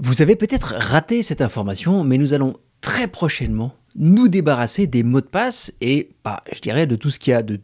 Vous avez peut-être raté cette information, mais nous allons très prochainement nous débarrasser des mots de passe et, bah, je dirais, de tout ce qu'il y a de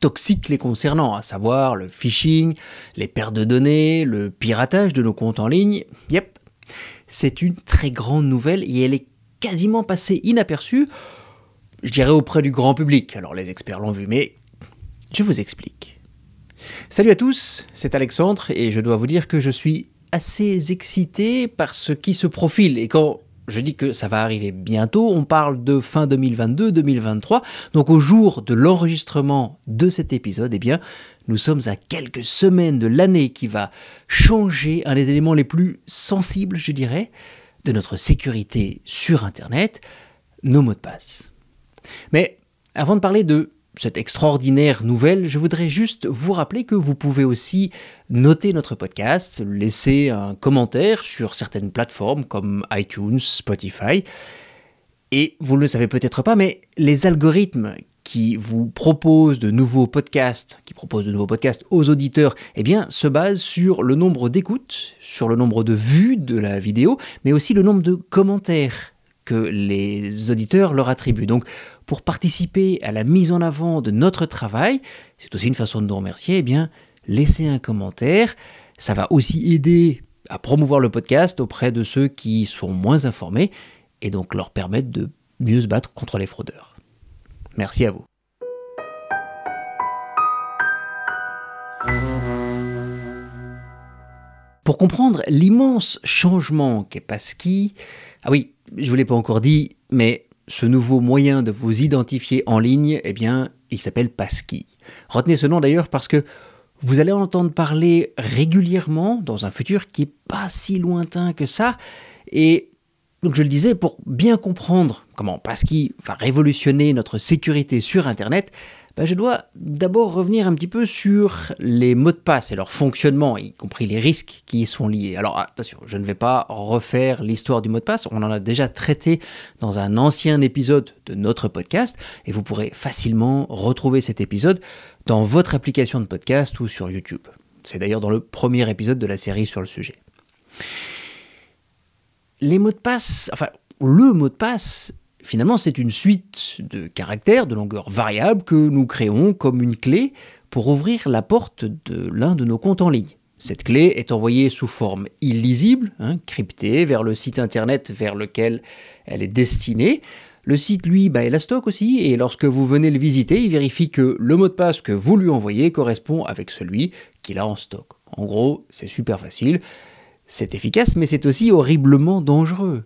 toxique les concernant, à savoir le phishing, les pertes de données, le piratage de nos comptes en ligne. Yep, c'est une très grande nouvelle et elle est quasiment passée inaperçue, je dirais auprès du grand public. Alors les experts l'ont vu, mais je vous explique. Salut à tous, c'est Alexandre et je dois vous dire que je suis assez excité par ce qui se profile. Et quand je dis que ça va arriver bientôt, on parle de fin 2022-2023. Donc au jour de l'enregistrement de cet épisode, eh bien, nous sommes à quelques semaines de l'année qui va changer un des éléments les plus sensibles, je dirais, de notre sécurité sur Internet, nos mots de passe. Mais avant de parler de cette extraordinaire nouvelle, je voudrais juste vous rappeler que vous pouvez aussi noter notre podcast, laisser un commentaire sur certaines plateformes comme iTunes, Spotify. Et vous ne le savez peut-être pas, mais les algorithmes qui vous proposent de nouveaux podcasts, qui proposent de nouveaux podcasts aux auditeurs, eh bien, se basent sur le nombre d'écoutes, sur le nombre de vues de la vidéo, mais aussi le nombre de commentaires que les auditeurs leur attribuent. Donc, pour participer à la mise en avant de notre travail, c'est aussi une façon de nous remercier, eh bien, laissez un commentaire. Ça va aussi aider à promouvoir le podcast auprès de ceux qui sont moins informés et donc leur permettre de mieux se battre contre les fraudeurs. Merci à vous. Pour comprendre l'immense changement qu'est Passkey, ah oui, je ne vous l'ai pas encore dit, mais ce nouveau moyen de vous identifier en ligne, eh bien, il s'appelle Passkey. Retenez ce nom d'ailleurs parce que vous allez en entendre parler régulièrement dans un futur qui n'est pas si lointain que ça. Et donc je le disais, pour bien comprendre comment Passkey va révolutionner notre sécurité sur Internet, bah, je dois d'abord revenir un petit peu sur les mots de passe et leur fonctionnement, y compris les risques qui y sont liés. Alors attention, je ne vais pas refaire l'histoire du mot de passe, on en a déjà traité dans un ancien épisode de notre podcast, et vous pourrez facilement retrouver cet épisode dans votre application de podcast ou sur YouTube. C'est d'ailleurs dans le premier épisode de la série sur le sujet. Les mots de passe, enfin le mot de passe Finalement, c'est une suite de caractères de longueur variable que nous créons comme une clé pour ouvrir la porte de l'un de nos comptes en ligne. Cette clé est envoyée sous forme illisible, hein, cryptée, vers le site internet vers lequel elle est destinée. Le site, lui, bah, il a stock aussi, et lorsque vous venez le visiter, il vérifie que le mot de passe que vous lui envoyez correspond avec celui qu'il a en stock. En gros, c'est super facile, c'est efficace, mais c'est aussi horriblement dangereux.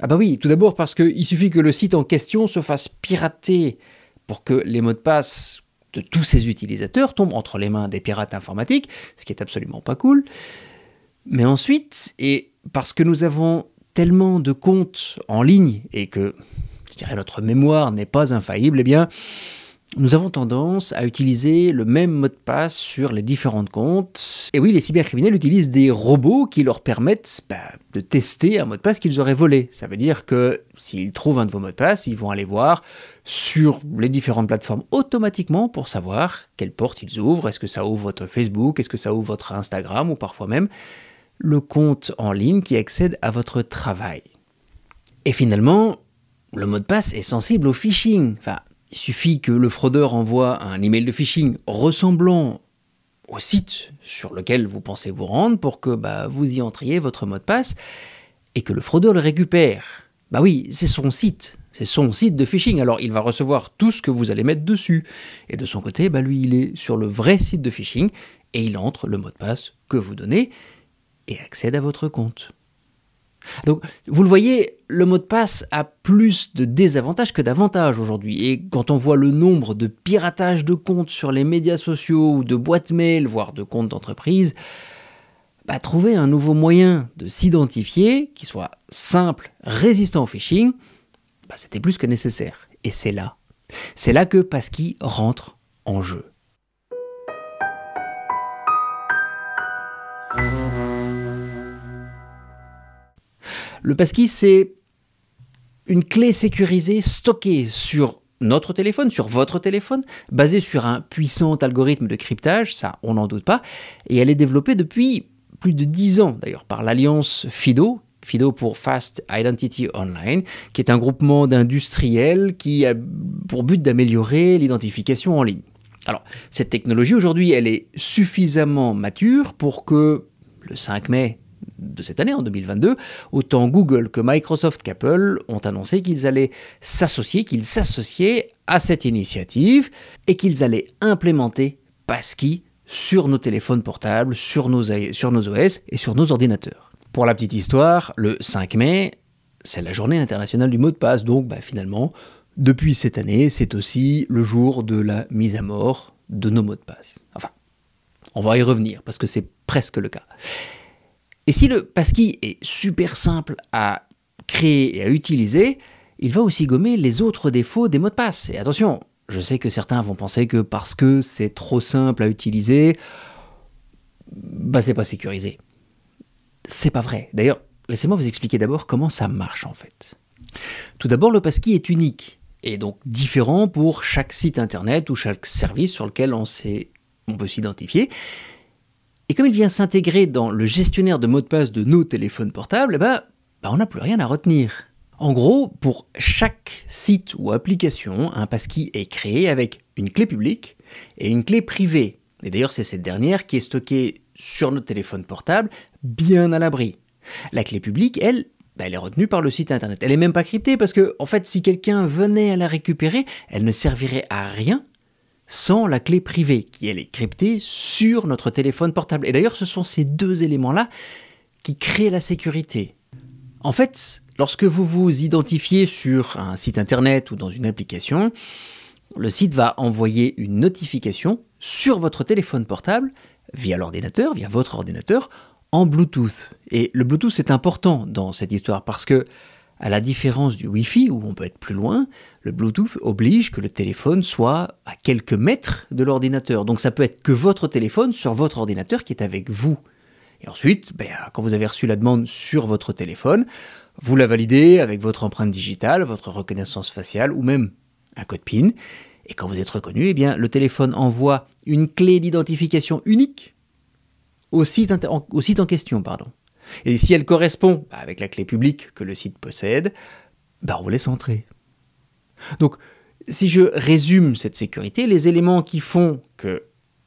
Ah bah oui, tout d'abord parce qu'il suffit que le site en question se fasse pirater pour que les mots de passe de tous ces utilisateurs tombent entre les mains des pirates informatiques, ce qui est absolument pas cool. Mais ensuite, et parce que nous avons tellement de comptes en ligne et que, je dirais, notre mémoire n'est pas infaillible, eh bien, nous avons tendance à utiliser le même mot de passe sur les différents comptes. Et oui, les cybercriminels utilisent des robots qui leur permettent bah, de tester un mot de passe qu'ils auraient volé. Ça veut dire que s'ils trouvent un de vos mots de passe, ils vont aller voir sur les différentes plateformes automatiquement pour savoir quelle porte ils ouvrent. Est-ce que ça ouvre votre Facebook? Est-ce que ça ouvre votre Instagram? Ou parfois même le compte en ligne qui accède à votre travail. Et finalement, le mot de passe est sensible au phishing. Il suffit que le fraudeur envoie un email de phishing ressemblant au site sur lequel vous pensez vous rendre pour que bah, vous y entriez votre mot de passe et que le fraudeur le récupère. Bah oui, c'est son site, c'est son site de phishing, alors il va recevoir tout ce que vous allez mettre dessus. Et de son côté, bah lui, il est sur le vrai site de phishing et il entre le mot de passe que vous donnez et accède à votre compte. Donc, vous le voyez, le mot de passe a plus de désavantages que d'avantages aujourd'hui. Et quand on voit le nombre de piratages de comptes sur les médias sociaux ou de boîtes mail, voire de comptes d'entreprise, bah, trouver un nouveau moyen de s'identifier qui soit simple, résistant au phishing, bah, c'était plus que nécessaire. Et c'est là. C'est là que Passkey rentre en jeu. Le passkey, c'est une clé sécurisée stockée sur notre téléphone, sur votre téléphone, basée sur un puissant algorithme de cryptage, ça on n'en doute pas, et elle est développée depuis plus de 10 ans d'ailleurs par l'alliance FIDO, FIDO pour Fast Identity Online, qui est un groupement d'industriels qui a pour but d'améliorer l'identification en ligne. Alors, cette technologie aujourd'hui, elle est suffisamment mature pour que le 5 mai de cette année, en 2022, autant Google que Microsoft qu'Apple ont annoncé qu'ils allaient s'associer, qu'ils s'associaient à cette initiative et qu'ils allaient implémenter Passkey sur nos téléphones portables, sur nos, sur nos OS et sur nos ordinateurs. Pour la petite histoire, le 5 mai, c'est la journée internationale du mot de passe, donc bah, finalement, depuis cette année, c'est aussi le jour de la mise à mort de nos mots de passe. Enfin, on va y revenir parce que c'est presque le cas. Et si le passkey est super simple à créer et à utiliser, il va aussi gommer les autres défauts des mots de passe. Et attention, je sais que certains vont penser que parce que c'est trop simple à utiliser, bah c'est pas sécurisé. C'est pas vrai. D'ailleurs, laissez-moi vous expliquer d'abord comment ça marche en fait. Tout d'abord, le passkey est unique et donc différent pour chaque site internet ou chaque service sur lequel on peut s'identifier. Et comme il vient s'intégrer dans le gestionnaire de mots de passe de nos téléphones portables, eh ben, bah on n'a plus rien à retenir. En gros, pour chaque site ou application, un passkey est créé avec une clé publique et une clé privée. Et d'ailleurs, c'est cette dernière qui est stockée sur notre téléphone portable, bien à l'abri. La clé publique, elle, bah, elle est retenue par le site internet. Elle n'est même pas cryptée parce que, en fait, si quelqu'un venait à la récupérer, elle ne servirait à rien sans la clé privée, qui est cryptée sur notre téléphone portable. Et d'ailleurs, ce sont ces deux éléments-là qui créent la sécurité. En fait, Lorsque vous vous identifiez sur un site internet ou dans une application, le site va envoyer une notification sur votre téléphone portable via l'ordinateur, via votre ordinateur, en Bluetooth. Et le Bluetooth est important dans cette histoire parce que, à la différence du Wi-Fi où on peut être plus loin, le Bluetooth oblige que le téléphone soit à quelques mètres de l'ordinateur. Donc ça peut être que votre téléphone sur votre ordinateur qui est avec vous. Et ensuite, ben, quand vous avez reçu la demande sur votre téléphone, vous la validez avec votre empreinte digitale, votre reconnaissance faciale ou même un code PIN. Et quand vous êtes reconnu, eh bien, le téléphone envoie une clé d'identification unique au site, en, question. Pardon. Et si elle correspond bah, avec la clé publique que le site possède, bah, on laisse entrer. Donc, si je résume cette sécurité, les éléments qui font qu'elle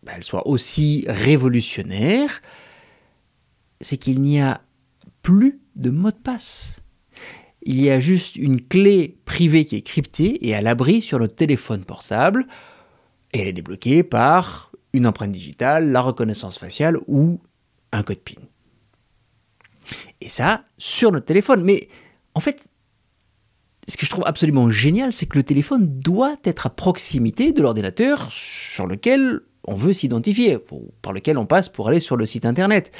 bah, soit aussi révolutionnaire, c'est qu'il n'y a plus de mot de passe il y a juste une clé privée qui est cryptée et à l'abri sur notre téléphone portable. Et elle est débloquée par une empreinte digitale, la reconnaissance faciale ou un code PIN. Et ça, sur notre téléphone. Mais en fait, ce que je trouve absolument génial, c'est que le téléphone doit être à proximité de l'ordinateur sur lequel on veut s'identifier, par lequel on passe pour aller sur le site internet.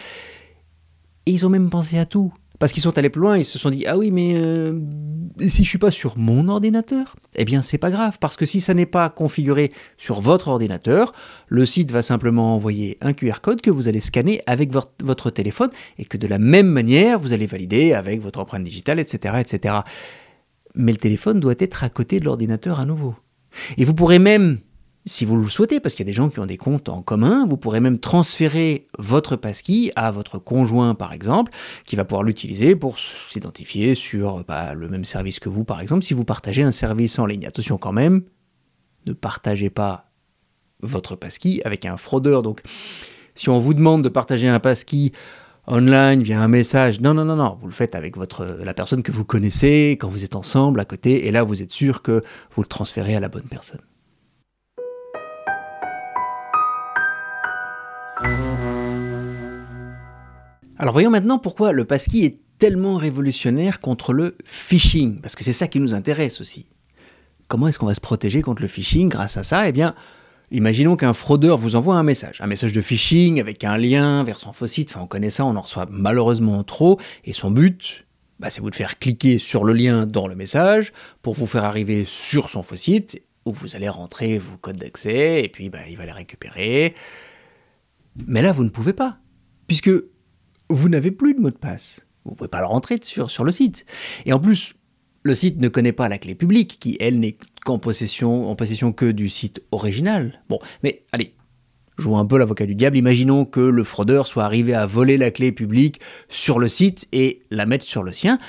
Et ils ont même pensé à tout. Parce qu'ils sont allés plus loin, ils se sont dit ah oui mais euh, si je suis pas sur mon ordinateur, eh bien c'est pas grave parce que si ça n'est pas configuré sur votre ordinateur, le site va simplement envoyer un QR code que vous allez scanner avec votre téléphone et que de la même manière vous allez valider avec votre empreinte digitale, etc., etc. Mais le téléphone doit être à côté de l'ordinateur à nouveau. Et vous pourrez même si vous le souhaitez, parce qu'il y a des gens qui ont des comptes en commun, vous pourrez même transférer votre passkey à votre conjoint, par exemple, qui va pouvoir l'utiliser pour s'identifier sur bah, le même service que vous, par exemple, si vous partagez un service en ligne. Attention quand même, ne partagez pas votre passkey avec un fraudeur. Donc, si on vous demande de partager un passkey online via un message, non, non, non, non, vous le faites avec votre, la personne que vous connaissez, quand vous êtes ensemble à côté, et là, vous êtes sûr que vous le transférez à la bonne personne. Alors voyons maintenant pourquoi le passkey est tellement révolutionnaire contre le phishing, parce que c'est ça qui nous intéresse aussi. Comment est-ce qu'on va se protéger contre le phishing grâce à ça? Eh bien, imaginons qu'un fraudeur vous envoie un message, un message de phishing avec un lien vers son faux site, enfin on connaît ça, on en reçoit malheureusement trop, et son but, bah, c'est vous de faire cliquer sur le lien dans le message pour vous faire arriver sur son faux site, où vous allez rentrer vos codes d'accès, et puis bah, il va les récupérer. Mais là, vous ne pouvez pas, puisque vous n'avez plus de mot de passe. Vous ne pouvez pas le rentrer sur, le site. Et en plus, le site ne connaît pas la clé publique, qui, elle, n'est qu'en possession, en possession que du site original. Bon, mais allez, Jouons un peu l'avocat du diable, imaginons que le fraudeur soit arrivé à voler la clé publique sur le site et la mettre sur le sien.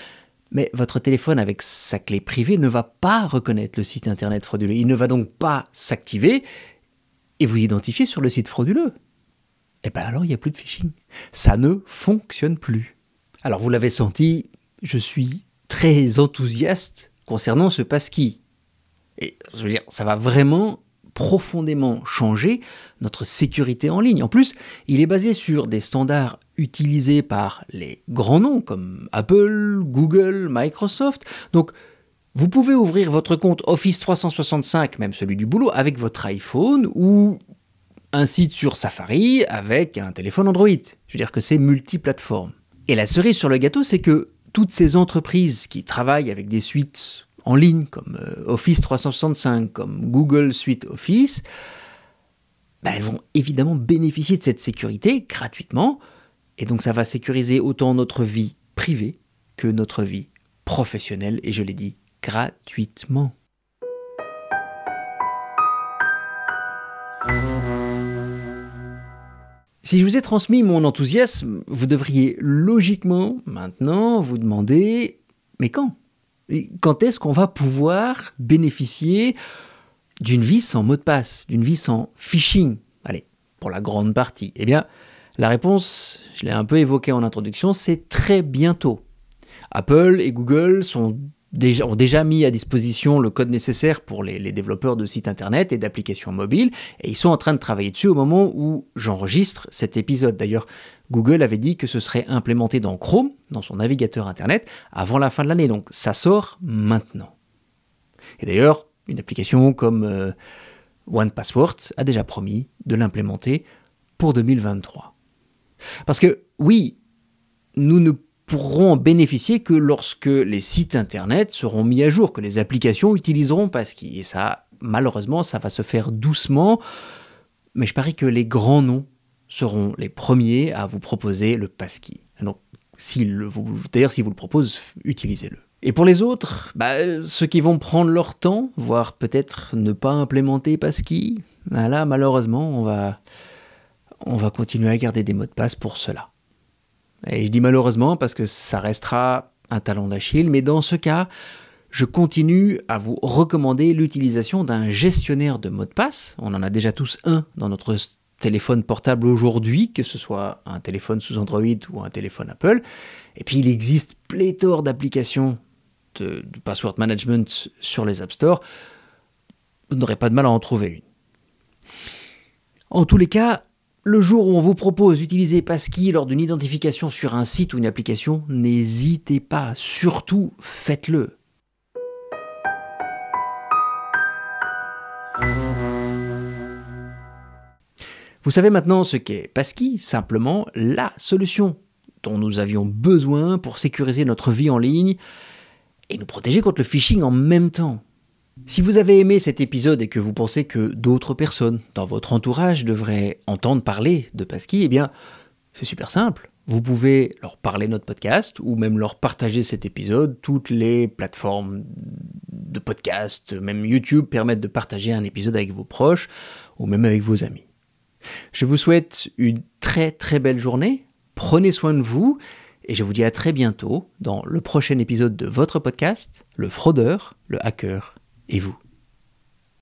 Mais votre téléphone avec sa clé privée ne va pas reconnaître le site internet frauduleux. Il ne va donc pas s'activer et vous identifier sur le site frauduleux. Eh bien alors il n'y a plus de phishing. Ça ne fonctionne plus. Alors vous l'avez senti, je suis très enthousiaste concernant ce passkey. Et je veux dire, ça va vraiment profondément changer notre sécurité en ligne. En plus, il est basé sur des standards utilisés par les grands noms comme Apple, Google, Microsoft. Donc, vous pouvez ouvrir votre compte Office 365, même celui du boulot, avec votre iPhone ou un site sur Safari avec un téléphone Android. Je veux dire que c'est multiplateforme. Et la cerise sur le gâteau, c'est que toutes ces entreprises qui travaillent avec des suites en ligne comme euh, Office 365, comme Google Suite Office, bah, elles vont évidemment bénéficier de cette sécurité gratuitement. Et donc ça va sécuriser autant notre vie privée que notre vie professionnelle. Et je l'ai dit, gratuitement. Si je vous ai transmis mon enthousiasme, vous devriez logiquement maintenant vous demander, mais quand? Quand est-ce qu'on va pouvoir bénéficier d'une vie sans mot de passe, d'une vie sans phishing? Allez, pour la grande partie. Eh bien, la réponse, je l'ai un peu évoquée en introduction, c'est très bientôt. Apple et Google sont ont déjà mis à disposition le code nécessaire pour les, les développeurs de sites internet et d'applications mobiles, et ils sont en train de travailler dessus au moment où j'enregistre cet épisode. D'ailleurs, Google avait dit que ce serait implémenté dans Chrome, dans son navigateur Internet, avant la fin de l'année. Donc ça sort maintenant. Et d'ailleurs, une application comme euh, OnePassword a déjà promis de l'implémenter pour 2023. Parce que oui, nous ne pourront en bénéficier que lorsque les sites internet seront mis à jour, que les applications utiliseront Passkey. Et ça, malheureusement, ça va se faire doucement. Mais je parie que les grands noms seront les premiers à vous proposer le passkey. Donc, d'ailleurs, s'ils vous le proposent, utilisez-le. Et pour les autres, bah, ceux qui vont prendre leur temps, voire peut-être ne pas implémenter passkey, bah là, malheureusement, on va, on va continuer à garder des mots de passe pour cela. Et je dis malheureusement parce que ça restera un talon d'Achille, mais dans ce cas, je continue à vous recommander l'utilisation d'un gestionnaire de mots de passe. On en a déjà tous un dans notre téléphone portable aujourd'hui, que ce soit un téléphone sous Android ou un téléphone Apple. Et puis il existe pléthore d'applications de, password management sur les App Store. Vous n'aurez pas de mal à en trouver une. En tous les cas, le jour où on vous propose d'utiliser Passkey lors d'une identification sur un site ou une application, n'hésitez pas, surtout faites-le. Vous savez maintenant ce qu'est Passkey, simplement la solution dont nous avions besoin pour sécuriser notre vie en ligne et nous protéger contre le phishing en même temps. Si vous avez aimé cet épisode et que vous pensez que d'autres personnes dans votre entourage devraient entendre parler de Passkey, eh bien, c'est super simple. Vous pouvez leur parler notre podcast ou même leur partager cet épisode. Toutes les plateformes de podcast, même YouTube, permettent de partager un épisode avec vos proches ou même avec vos amis. Je vous souhaite une très très belle journée, prenez soin de vous, et je vous dis à très bientôt dans le prochain épisode de votre podcast, Le fraudeur, le hacker et vous.